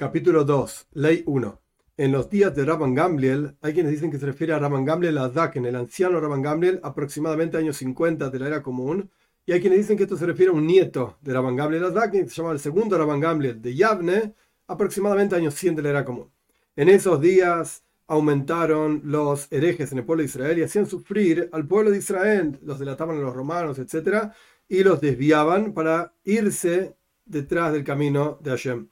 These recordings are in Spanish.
Capítulo 2, Ley 1. En los días de Rabban Gamliel, hay quienes dicen que se refiere a Rabban Gamliel Azaken, el anciano Rabban Gamliel, aproximadamente años 50 de la era común, y hay quienes dicen que esto se refiere a un nieto de Rabban Gamliel Azaken, que se llama el segundo Rabban Gamliel de Yavne, aproximadamente años 100 de la era común. En esos días aumentaron los herejes en el pueblo de Israel y hacían sufrir al pueblo de Israel, los delataban a los romanos, etc., y los desviaban para irse detrás del camino de Hashem.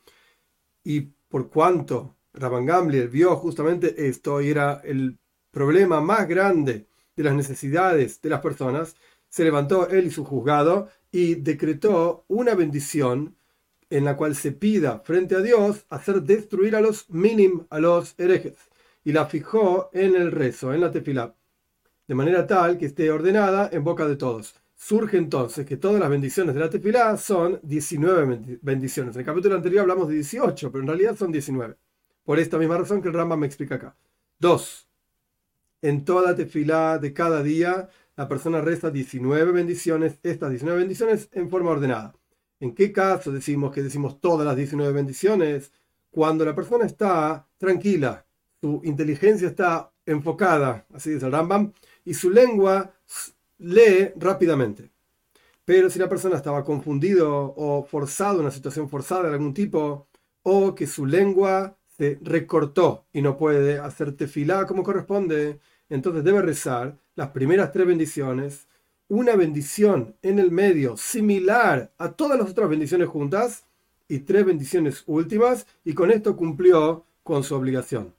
Y por cuanto Rabban Gamliel vio justamente esto y era el problema más grande de las necesidades de las personas, se levantó él y su juzgado y decretó una bendición en la cual se pida frente a Dios hacer destruir a los minim, a los herejes, y la fijó en el rezo, en la tefilá, de manera tal que esté ordenada en boca de todos. Surge entonces que todas las bendiciones de la tefilá son 19 bendiciones. En el capítulo anterior hablamos de 18, pero en realidad son 19. Por esta misma razón que el Rambam me explica acá. 2. En toda tefilá de cada día, la persona resta 19 bendiciones, estas 19 bendiciones en forma ordenada. ¿En qué caso decimos que decimos todas las 19 bendiciones? Cuando la persona está tranquila, su inteligencia está enfocada, así dice el Rambam, y su lengua lee rápidamente. Pero si la persona estaba confundido o forzado, una situación forzada de algún tipo, o que su lengua se recortó y no puede hacer tefilá como corresponde, entonces debe rezar las primeras tres bendiciones, una bendición en el medio similar a todas las otras bendiciones juntas y tres bendiciones últimas, y con esto cumplió con su obligación.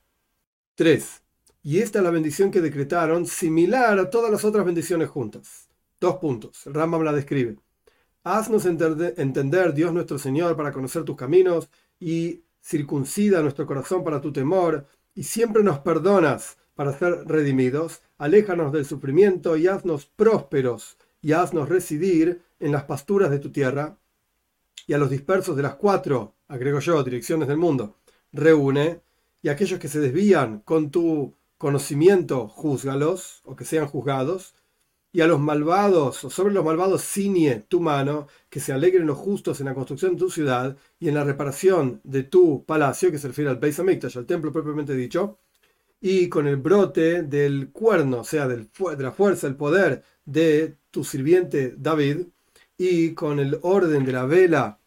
3. Y esta es la bendición que decretaron, similar a todas las otras bendiciones juntas. Dos puntos. La describe. Haznos entender, Dios nuestro Señor, para conocer tus caminos y circuncida nuestro corazón para tu temor y siempre nos perdonas para ser redimidos. Aléjanos del sufrimiento y haznos prósperos y haznos residir en las pasturas de tu tierra. Y a los dispersos de las cuatro, agrego yo, direcciones del mundo, reúne. Y aquellos que se desvían con tu conocimiento, júzgalos, o que sean juzgados, y a los malvados, o sobre los malvados ciñe tu mano, que se alegren los justos en la construcción de tu ciudad y en la reparación de tu palacio, que se refiere al Beis Hamikdash, al templo propiamente dicho, y con el brote del cuerno, o sea, de la fuerza, el poder de tu sirviente David, y con el orden de la vela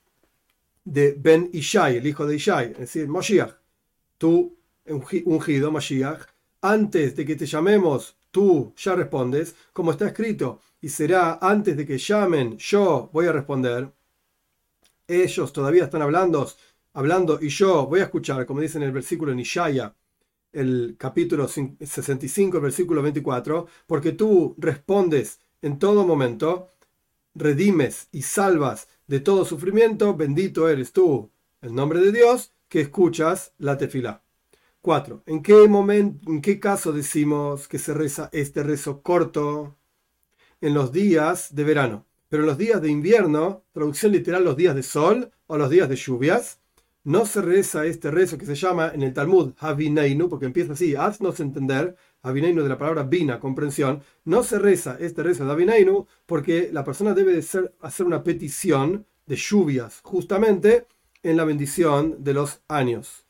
de Ben Ishai, el hijo de Ishai, es decir, Moshiach, tu ungido, Mashiach, antes de que te llamemos, tú ya respondes, como está escrito, y será antes de que llamen, yo voy a responder. Ellos todavía están hablando, hablando y yo voy a escuchar, como dice en el versículo en Ishaya, el capítulo 65, el versículo 24, porque tú respondes en todo momento, redimes y salvas de todo sufrimiento, bendito eres tú, el nombre de Dios, que escuchas la tefilá. 4. ¿En qué momento, en qué caso decimos que se reza este rezo corto? En los días de verano. Pero en los días de invierno, traducción literal, los días de sol o los días de lluvias, no se reza este rezo que se llama en el Talmud Havineinu, porque empieza así, haznos entender, Havineinu de la palabra Bina, comprensión, no se reza este rezo de Havineinu porque la persona debe de ser, hacer una petición de lluvias, justamente en la bendición de los años.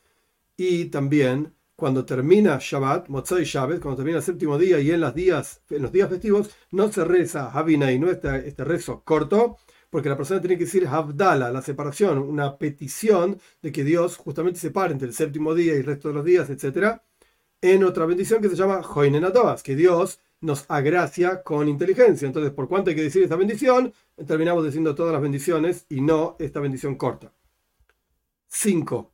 Y también cuando termina Shabbat, Motzai Shabbat, cuando termina el séptimo día y en, los días, en los días festivos, no se reza Havinay, no este, este rezo corto, porque la persona tiene que decir Havdala, la separación, una petición de que Dios justamente separe entre el séptimo día y el resto de los días, etc. En otra bendición que se llama Joinen que Dios nos agracia con inteligencia. Entonces, por cuánto hay que decir esta bendición, terminamos diciendo todas las bendiciones y no esta bendición corta. 5.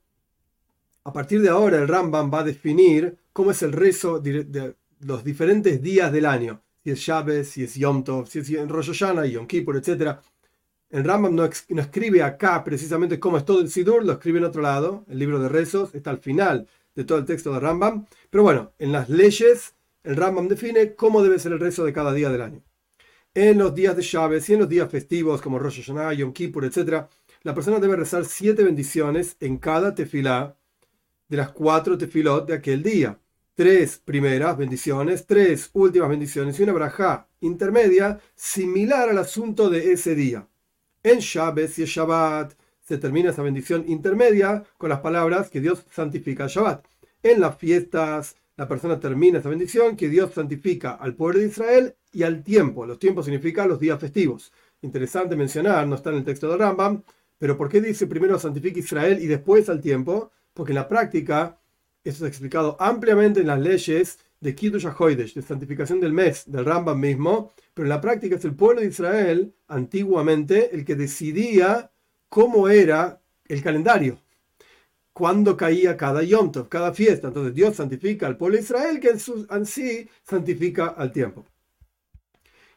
A partir de ahora el Rambam va a definir cómo es el rezo de los diferentes días del año. Si es Shabbat, si es Yom Tov, si es Rosh Hashanah, Yom Kippur, etc. El Rambam no, escribe acá precisamente cómo es todo el Sidur, lo escribe en otro lado. El libro de rezos está al final de todo el texto de Rambam. Pero bueno, en las leyes el Rambam define cómo debe ser el rezo de cada día del año. En los días de Shabbat y en los días festivos como Rosh Hashanah, Yom Kippur, etc., la persona debe rezar siete bendiciones en cada tefilá de las cuatro tefilot de aquel día. Tres primeras bendiciones, tres últimas bendiciones y una braja intermedia similar al asunto de ese día. En Shabbat, es Shabbat, se termina esa bendición intermedia con las palabras que Dios santifica el Shabbat. En las fiestas, la persona termina esa bendición que Dios santifica al pueblo de Israel y al tiempo. Los tiempos significan los días festivos. Interesante mencionar, no está en el texto de Rambam, pero ¿por qué dice primero santifica Israel y después al tiempo? Porque en la práctica, eso es explicado ampliamente en las leyes de Kiddush HaHoidesh, de santificación del mes, del Rambam mismo, pero en la práctica es el pueblo de Israel, antiguamente, el que decidía cómo era el calendario, cuándo caía cada Yom Tov, cada fiesta. Entonces Dios santifica al pueblo de Israel, que en, sí santifica al tiempo.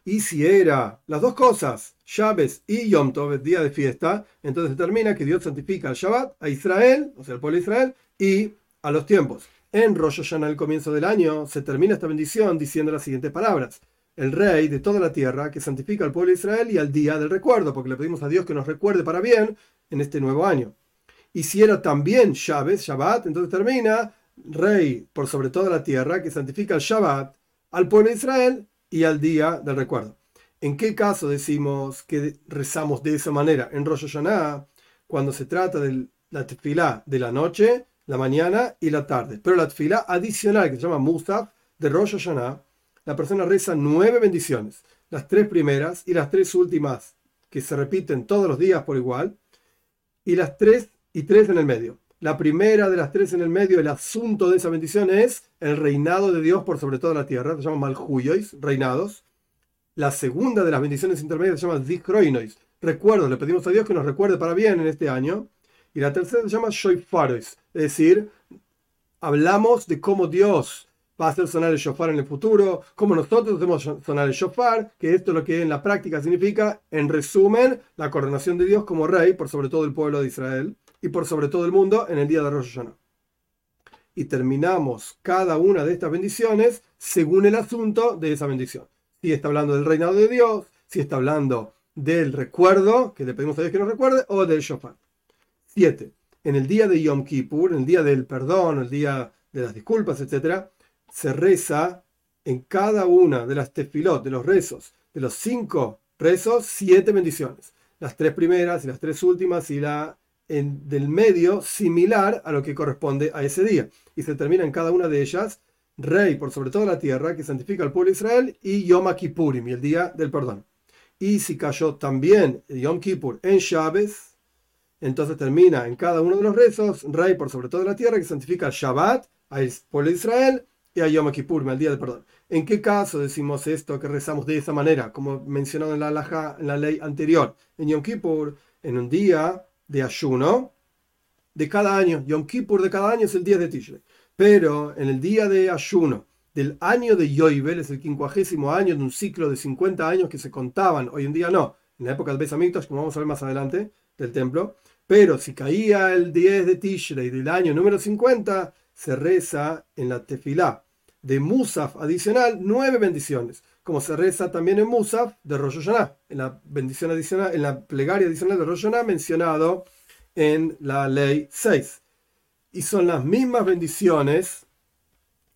Y si era las dos cosas, Shabbat y Yom Tov, el día de fiesta, entonces determina que Dios santifica al Shabbat, a Israel, o sea, al pueblo de Israel, y a los tiempos. En Rosh Hashanah, al comienzo del año, se termina esta bendición diciendo las siguientes palabras. El rey de toda la tierra que santifica al pueblo de Israel y al día del recuerdo, porque le pedimos a Dios que nos recuerde para bien en este nuevo año. Y si era también Shabbat, Shabbat, entonces termina rey por sobre toda la tierra que santifica al Shabbat, al pueblo de Israel y al día del recuerdo. ¿En qué caso decimos que rezamos de esa manera? En Rosh Hashanah, cuando se trata de la tefilá de la noche, la mañana y la tarde. Pero la tefilá adicional, que se llama Musaf, de Rosh Hashanah, la persona reza nueve bendiciones. Las tres primeras y las tres últimas, que se repiten todos los días por igual, y las tres y tres en el medio. La primera de las tres en el medio, el asunto de esa bendición es el reinado de Dios por sobre toda la tierra, se llama Malhuyois, reinados. La segunda de las bendiciones intermedias se llama Zichroinois, recuerdos, le pedimos a Dios que nos recuerde para bien en este año. Y la tercera se llama Shoifarois, es decir, hablamos de cómo Dios va a hacer sonar el shofar en el futuro, cómo nosotros hacemos sonar el shofar, que esto es lo que en la práctica significa, en resumen, la coronación de Dios como rey por sobre todo el pueblo de Israel y por sobre todo el mundo en el día de Rosh Hashanah. Y terminamos cada una de estas bendiciones según el asunto de esa bendición. Si está hablando del reinado de Dios, si está hablando del recuerdo, que le pedimos a Dios que nos recuerde, o del shofar. 7. En el día de Yom Kippur, en el día del perdón, el día de las disculpas, etc., se reza en cada una de las tefilot, de los rezos, de los cinco rezos, siete bendiciones. Las tres primeras y las tres últimas y la en, del medio similar a lo que corresponde a ese día. Y se termina en cada una de ellas, Rey por sobre toda la tierra, que santifica al pueblo de Israel, y Yom Kippurim, y el día del perdón. Y si cayó también Yom Kippur en Shabes, entonces termina en cada uno de los rezos, Rey por sobre toda la tierra, que santifica al Shabbat, al pueblo de Israel, y a Yom Kippur, al día del perdón. ¿En qué caso decimos esto, que rezamos de esa manera, como mencionado en la, en la ley anterior? En Yom Kippur, en un día de ayuno de cada año, Yom Kippur de cada año es el día de Tishrei. Pero en el día de ayuno del año de Yoibel, es el quincuagésimo año de un ciclo de 50 años que se contaban, hoy en día no, en la época del Besamikdash, como vamos a ver más adelante, del templo, pero si caía el 10 de Tishrei del año número 50, se reza en la tefilá de Musaf adicional nueve bendiciones, como se reza también en Musaf de Rosh Hashanah, en la bendición adicional, en la plegaria adicional de Rosh Hashanah mencionado en la ley 6. Y son las mismas bendiciones,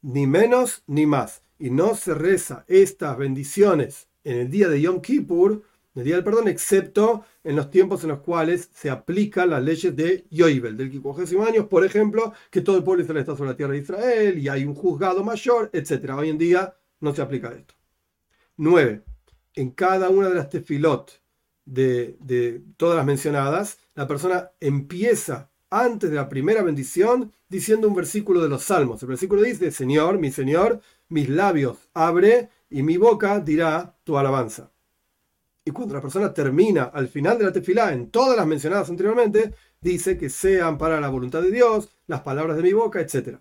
ni menos ni más. Y no se reza estas bendiciones en el día de Yom Kippur, el día del perdón, excepto en los tiempos en los cuales se aplican las leyes de Yoibel, del 50 años, por ejemplo, que todo el pueblo Israel está sobre la tierra de Israel y hay un juzgado mayor, etc. Hoy en día no se aplica esto. 9. En cada una de las tefilot de, de todas las mencionadas, la persona empieza antes de la primera bendición diciendo un versículo de los salmos. El versículo dice, Señor, mi Señor, mis labios abre y mi boca dirá tu alabanza. Y cuando la persona termina al final de la tefilá, en todas las mencionadas anteriormente, dice que sean para la voluntad de Dios, las palabras de mi boca, etc.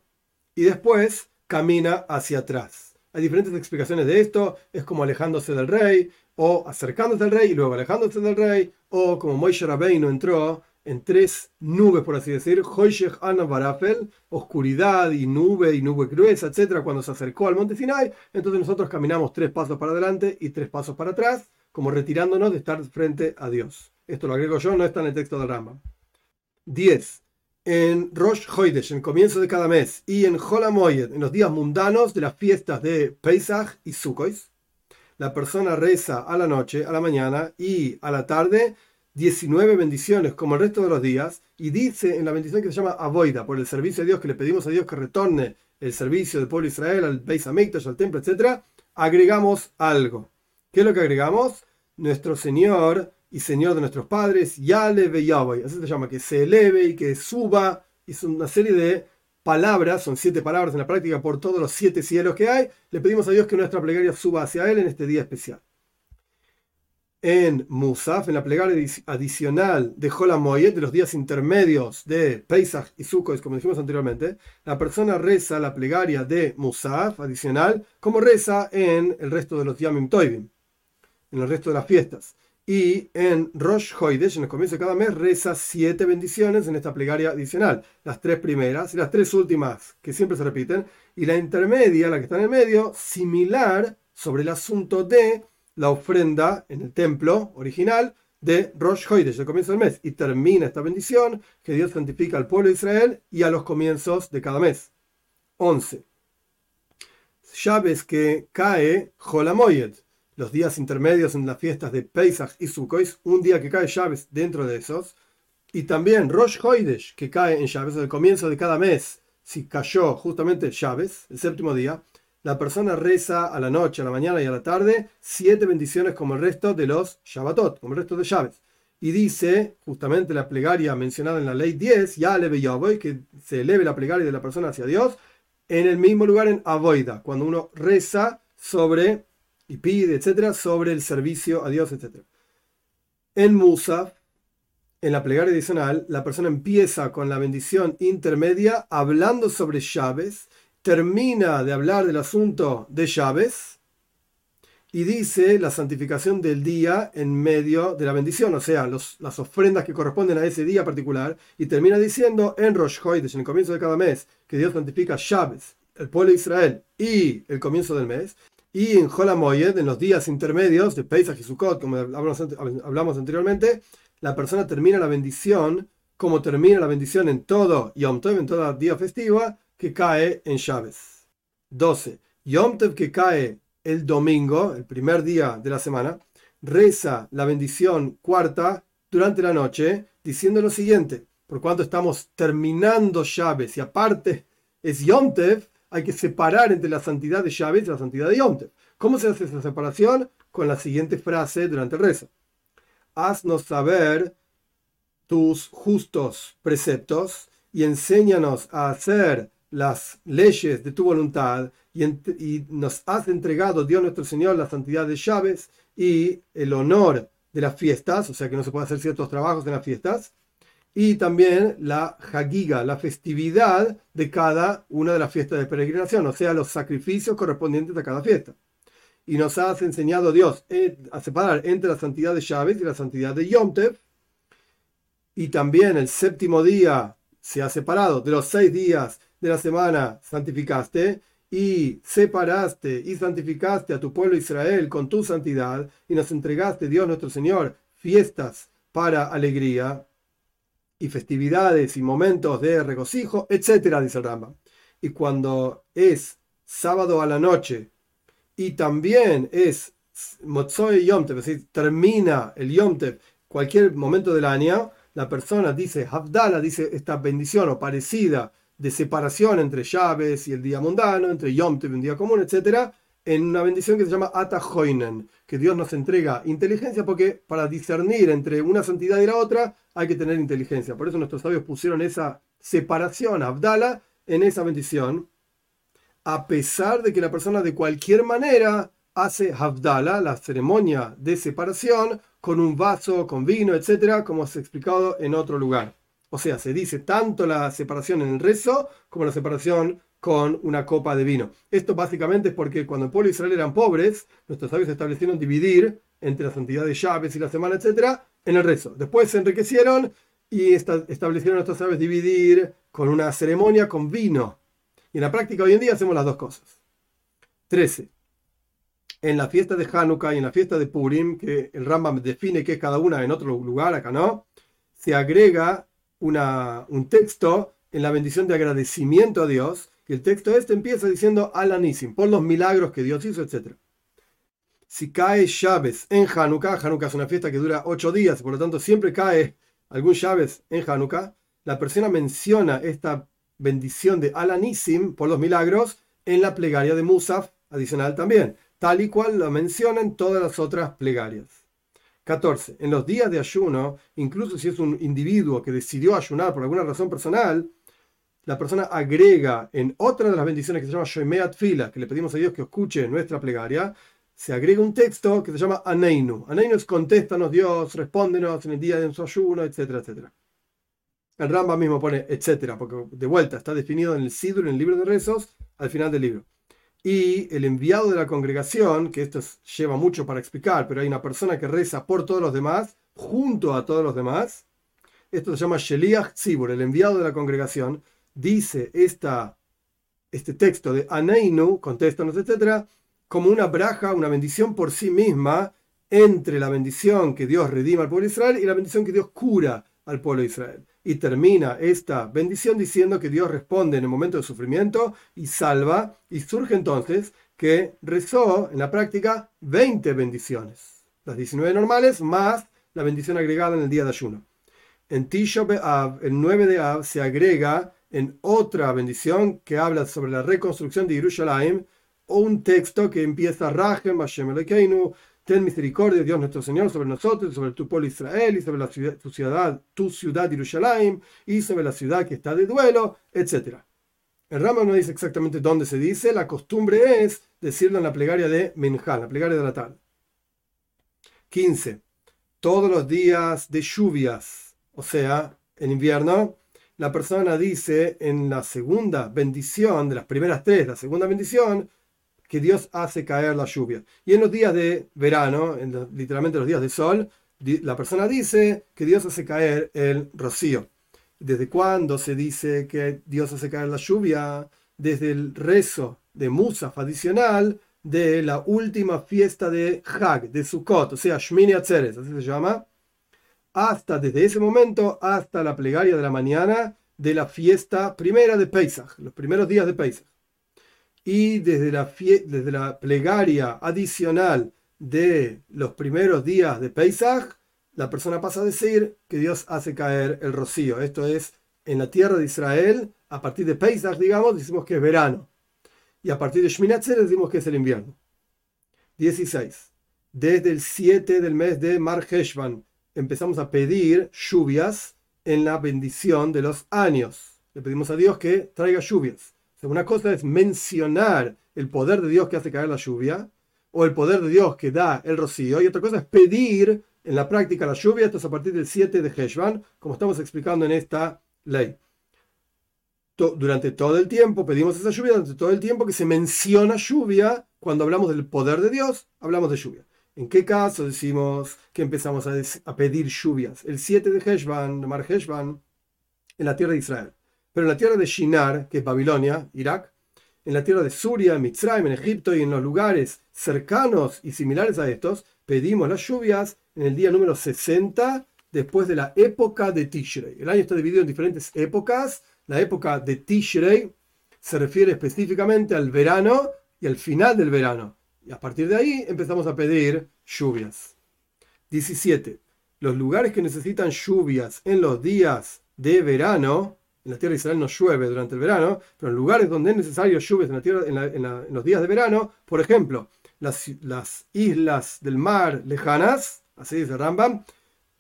Y después camina hacia atrás. Hay diferentes explicaciones de esto, es como alejándose del rey, o acercándose al rey y luego alejándose del rey, o como Moishe Rabbeinu entró en tres nubes, por así decir, Hoishech Ana Barafel, oscuridad y nube y nube gruesa, etc., cuando se acercó al monte Sinai, entonces nosotros caminamos tres pasos para adelante y tres pasos para atrás, como retirándonos de estar frente a Dios. Esto lo agrego yo, no está en el texto del Rambam. 10. En Rosh Hoidesh, en comienzo de cada mes, y en Holamoyed, en los días mundanos de las fiestas de Pesach y Sukkot, la persona reza a la noche, a la mañana y a la tarde 19 bendiciones como el resto de los días y dice en la bendición que se llama Avoida, por el servicio a Dios que le pedimos a Dios que retorne el servicio del pueblo de Israel al Beis Hamikdash, al templo, etc., agregamos algo. ¿Qué es lo que agregamos? Nuestro Señor y Señor de nuestros padres, Yale Yahweh, así se llama, que se eleve y que suba, es una serie de palabras, son siete palabras en la práctica por todos los siete cielos que hay, le pedimos a Dios que nuestra plegaria suba hacia Él en este día especial en Musaf, en la plegaria adicional de Holamoyet, de los días intermedios de Pesach y Sukkot, como dijimos anteriormente, la persona reza la plegaria de Musaf adicional, como reza en el resto de los Yamim Toivim, en el resto de las fiestas. Y en Rosh Hoidesh, en el comienzo de cada mes, reza siete bendiciones en esta plegaria adicional. Las tres primeras y las tres últimas, que siempre se repiten. Y la intermedia, la que está en el medio, similar sobre el asunto de la ofrenda en el templo original de Rosh Hoidesh, el comienzo del mes, y termina esta bendición que Dios santifica al pueblo de Israel y a los comienzos de cada mes. 11. Llaves que cae Jolamoyed, los días intermedios en las fiestas de Pesach y Sukkot, un día que cae llaves dentro de esos, y también Rosh Hoidesh, que cae en llaves, el comienzo de cada mes, si cayó justamente llaves, el séptimo día, la persona reza a la noche, a la mañana y a la tarde siete bendiciones como el resto de los Shabbatot, como el resto de llaves. Y dice justamente la plegaria mencionada en la ley 10, ya le voy que se eleve la plegaria de la persona hacia Dios, en el mismo lugar en Avoida, cuando uno reza sobre y pide, etcétera, sobre el servicio a Dios, etcétera. En Musaf, en la plegaria adicional, la persona empieza con la bendición intermedia hablando sobre llaves termina de hablar del asunto de llaves y dice la santificación del día en medio de la bendición, o sea, las ofrendas que corresponden a ese día particular, y termina diciendo en Rosh Hoidesh, en el comienzo de cada mes, que Dios santifica llaves, el pueblo de Israel y el comienzo del mes, y en Holamoyed, en los días intermedios de Pesach y Sukkot, como hablamos, anteriormente, la persona termina la bendición como termina la bendición en todo Yom Tov, en todo día festiva, que cae en Chávez. 12. Yom Tov que cae el domingo, el primer día de la semana, reza la bendición cuarta durante la noche, diciendo lo siguiente, por cuanto estamos terminando llaves y aparte es Yom Tov, hay que separar entre la santidad de llaves y la santidad de Yom Tov. ¿Cómo se hace esa separación? Con la siguiente frase durante el rezo. Haznos saber tus justos preceptos y enséñanos a hacer las leyes de tu voluntad y, nos has entregado, Dios nuestro Señor, la santidad de llaves y el honor de las fiestas, o sea que no se puede hacer ciertos trabajos en las fiestas, y también la hagiga, la festividad de cada una de las fiestas de peregrinación, o sea, los sacrificios correspondientes a cada fiesta. Y nos has enseñado Dios a separar entre la santidad de llaves y la santidad de Yom y también el séptimo día se ha separado de los seis días de la semana santificaste y separaste y santificaste a tu pueblo Israel con tu santidad y nos entregaste, Dios nuestro Señor, fiestas para alegría y festividades y momentos de regocijo, etcétera, dice el. Y cuando es sábado a la noche y también es Motzoy Yom es decir, termina el Yom cualquier momento del año, la persona dice Havdalah, dice esta bendición o parecida de separación entre llaves y el día mundano, entre Yom y un día común, etc., en una bendición que se llama Atahoinen, que Dios nos entrega inteligencia porque para discernir entre una santidad y la otra hay que tener inteligencia. Por eso nuestros sabios pusieron esa separación, Abdala, en esa bendición, a pesar de que la persona de cualquier manera hace Havdala, la ceremonia de separación, con un vaso, con vino, etcétera, como se ha explicado en otro lugar. O sea, se dice tanto la separación en el rezo como la separación con una copa de vino. Esto básicamente es porque cuando el pueblo de Israel eran pobres, nuestros sabios establecieron dividir entre la santidad de llaves y la semana, etcétera, en el rezo. Después se enriquecieron y establecieron nuestros sabios dividir con una ceremonia con vino. Y en la práctica hoy en día hacemos las dos cosas. 13. En la fiesta de Hanukkah y en la fiesta de Purim, que el Rambam define que es cada una en otro lugar, acá no, se agrega un texto en la bendición de agradecimiento a Dios, que el texto este empieza diciendo Alanissim, por los milagros que Dios hizo, etc. si cae llaves en Hanukkah, Hanukkah es una fiesta que dura ocho días, por lo tanto siempre cae algún llaves en Hanukkah, la persona menciona esta bendición de Alanissim por los milagros en la plegaria de Musaf adicional también, tal y cual lo mencionan todas las otras plegarias. 14. En los días de ayuno, incluso si es un individuo que decidió ayunar por alguna razón personal, la persona agrega en otra de las bendiciones que se llama Shomeat Fila, que le pedimos a Dios que escuche nuestra plegaria, se agrega un texto que se llama Aneinu. Aneinu es contéstanos Dios, respóndenos en el día de su ayuno, etcétera, etcétera. El Ramba mismo pone etcétera, porque de vuelta está definido en el Sidur, en el libro de rezos, al final del libro. Y el enviado de la congregación, que esto lleva mucho para explicar, pero hay una persona que reza por todos los demás, junto a todos los demás, esto se llama Sheliach Tzibur, el enviado de la congregación, dice esta, este texto de Aneinu, contéstanos, etcétera, como una braja, una bendición por sí misma entre la bendición que Dios redima al pueblo de Israel y la bendición que Dios cura al pueblo de Israel. Y termina esta bendición diciendo que Dios responde en el momento de sufrimiento y salva. Y surge entonces que rezó en la práctica 20 bendiciones. Las 19 normales más la bendición agregada en el día de ayuno. En Tisha B'Av, el 9 de Av, se agrega en otra bendición que habla sobre la reconstrucción de Jerusalén o un texto que empieza Rahem, Hashem Elokeinu, ten misericordia, Dios nuestro Señor, sobre nosotros, sobre tu pueblo Israel, y sobre la ciudad, tu ciudad, tu Jerusalén, y sobre la ciudad que está de duelo, etc. El Rama no dice exactamente dónde se dice, la costumbre es decirlo en la plegaria de Minjal, la plegaria de la tarde. 15. Todos los días de lluvias, o sea, en invierno, la persona dice en la segunda bendición, de las primeras tres, la segunda bendición, que Dios hace caer la lluvia. Y en los días de verano, en literalmente los días de sol, la persona dice que Dios hace caer el rocío. ¿Desde cuándo se dice que Dios hace caer la lluvia? Desde el rezo de Musaf adicional de la última fiesta de Hag, de Sukkot, o sea, Shmini Atzeres, así se llama, hasta desde ese momento hasta la plegaria de la mañana de la fiesta primera de Pesach, los primeros días de Pesach y desde la, desde la plegaria adicional de los primeros días de Pesach, la persona pasa a decir que Dios hace caer el rocío. Esto es en la tierra de Israel, a partir de Pesach, digamos, decimos que es verano. Y a partir de Shminatzer decimos que es el invierno. 16. Desde el 7 del mes de Mar Heshvan empezamos a pedir lluvias en la bendición de los años. Le pedimos a Dios que traiga lluvias. Una cosa es mencionar el poder de Dios que hace caer la lluvia, o el poder de Dios que da el rocío, y otra cosa es pedir en la práctica la lluvia, esto es a partir del 7 de Heshvan, como estamos explicando en esta ley. Durante todo el tiempo pedimos esa lluvia, durante todo el tiempo que se menciona lluvia, cuando hablamos del poder de Dios, hablamos de lluvia. ¿En qué caso decimos que empezamos a, pedir lluvias? El 7 de Heshvan, Mar Heshvan, en la tierra de Israel. Pero en la tierra de Shinar, que es Babilonia, Irak, en la tierra de Suria, Mitzrayim, en Egipto y en los lugares cercanos y similares a estos, pedimos las lluvias en el día número 60 después de la época de Tishrei. El año está dividido en diferentes épocas. La época de Tishrei se refiere específicamente al verano y al final del verano. Y a partir de ahí empezamos a pedir lluvias. 17. Los lugares que necesitan lluvias en los días de verano en la tierra de Israel no llueve durante el verano, pero en lugares donde es necesario lluvias en, la tierra, en, los días de verano, por ejemplo, las, las, islas del mar lejanas, así dice Rambam,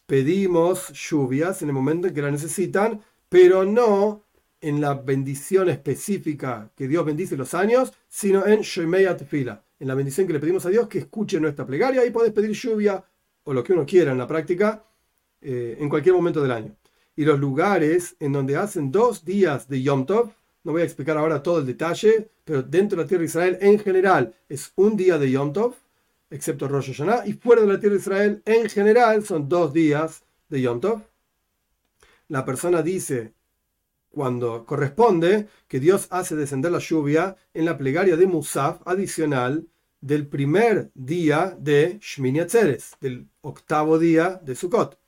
pedimos lluvias en el momento en que la necesitan, pero no en la bendición específica que Dios bendice los años, sino en Shemeyat Fila, en la bendición que le pedimos a Dios que escuche nuestra plegaria y podés pedir lluvia o lo que uno quiera en la práctica eh, en cualquier momento del año y los lugares en donde hacen dos días de Yom Tov. No voy a explicar ahora todo el detalle, pero dentro de la tierra de Israel en general es un día de Yom Tov, excepto Rosh Hashanah, y fuera de la tierra de Israel en general son dos días de Yom Tov. La persona dice cuando corresponde que Dios hace descender la lluvia en la plegaria de Musaf adicional del primer día de Shmini Atzeres, del octavo día de Sukkot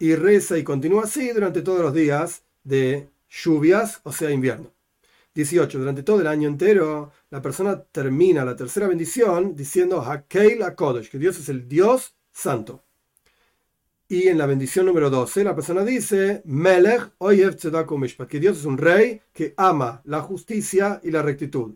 y reza y continúa así durante todos los días de lluvias, o sea, invierno. 18. Durante todo el año entero, la persona termina la tercera bendición diciendo Hakeil Kodesh, que Dios es el Dios santo. Y en la bendición número 12, la persona dice Melech Oyev Mishpat, que Dios es un rey que ama la justicia y la rectitud.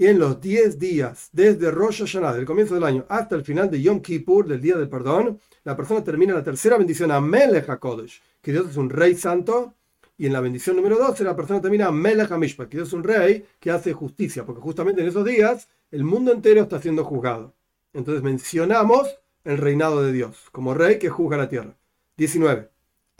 Y en los 10 días, desde Rosh Hashanah, del comienzo del año, hasta el final de Yom Kippur, del día del perdón, la persona termina la tercera bendición a Melech HaKodesh, que Dios es un rey santo, y en la bendición número 12 la persona termina Melech HaMishpat, que Dios es un rey que hace justicia, porque justamente en esos días el mundo entero está siendo juzgado. Entonces mencionamos el reinado de Dios, como rey que juzga la tierra. 19.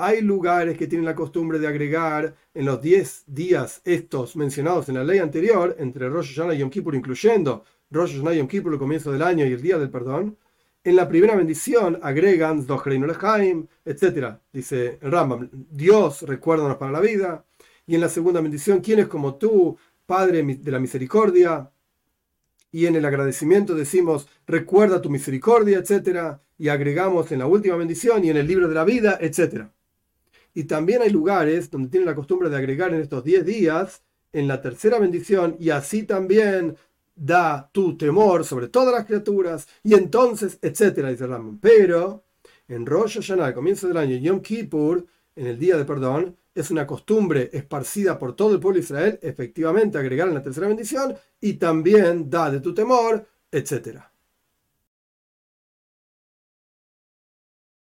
Hay lugares que tienen la costumbre de agregar en los 10 días estos mencionados en la ley anterior, entre Rosh Hashanah y Yom Kippur, incluyendo Rosh Hashanah y Yom Kippur, el comienzo del año y el día del perdón, en la primera bendición agregan Lechaim, etc. Dice Rambam, Dios recuérdanos para la vida. Y en la segunda bendición, ¿quién es como tú, Padre de la misericordia? Y en el agradecimiento decimos, recuerda tu misericordia, etc. Y agregamos en la última bendición y en el libro de la vida, etc. Y también hay lugares donde tienen la costumbre de agregar en estos 10 días, en la tercera bendición, y así también da tu temor sobre todas las criaturas, y entonces, etcétera, dice Ramón. Pero en Rosh Hashanah, al comienzo del año, Yom Kippur, en el día de perdón, es una costumbre esparcida por todo el pueblo de Israel, efectivamente agregar en la tercera bendición, y también da de tu temor, etcétera.